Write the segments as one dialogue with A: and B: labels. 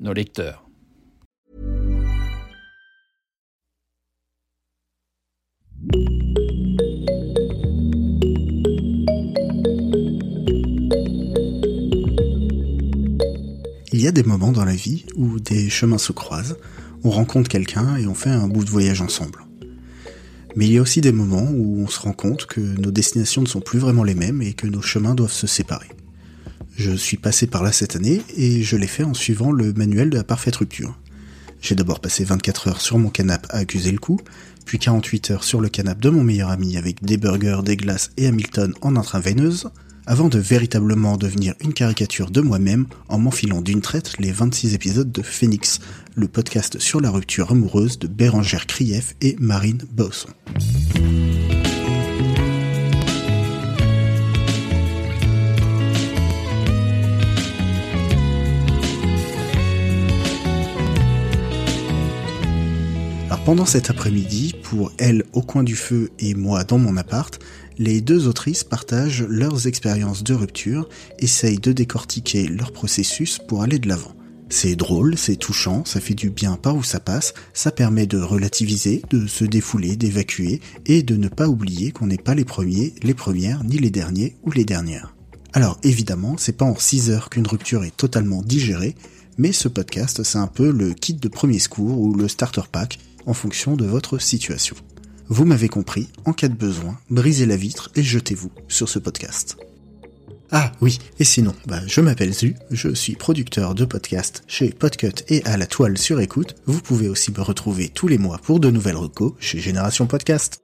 A: nos lecteurs.
B: Il y a des moments dans la vie où des chemins se croisent, on rencontre quelqu'un et on fait un bout de voyage ensemble. Mais il y a aussi des moments où on se rend compte que nos destinations ne sont plus vraiment les mêmes et que nos chemins doivent se séparer. Je suis passé par là cette année et je l'ai fait en suivant le manuel de la parfaite rupture. J'ai d'abord passé 24 heures sur mon canapé à accuser le coup, puis 48 heures sur le canapé de mon meilleur ami avec des burgers, des glaces et Hamilton en intraveineuse, avant de véritablement devenir une caricature de moi-même en m'enfilant d'une traite les 26 épisodes de Phoenix, le podcast sur la rupture amoureuse de Bérangère Krief et Marine Bosson. Pendant cet après-midi, pour elle au coin du feu et moi dans mon appart, les deux autrices partagent leurs expériences de rupture, essayent de décortiquer leur processus pour aller de l'avant. C'est drôle, c'est touchant, ça fait du bien par où ça passe, ça permet de relativiser, de se défouler, d'évacuer et de ne pas oublier qu'on n'est pas les premiers, les premières, ni les derniers ou les dernières. Alors évidemment, c'est pas en 6 heures qu'une rupture est totalement digérée, mais ce podcast c'est un peu le kit de premier secours ou le starter pack en fonction de votre situation. Vous m'avez compris, en cas de besoin, brisez la vitre et jetez-vous sur ce podcast. Ah oui, et sinon, bah, je m'appelle Zu, je suis producteur de podcasts chez Podcut et à la toile sur écoute. Vous pouvez aussi me retrouver tous les mois pour de nouvelles recos chez Génération Podcast.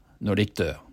A: når de gikk døde.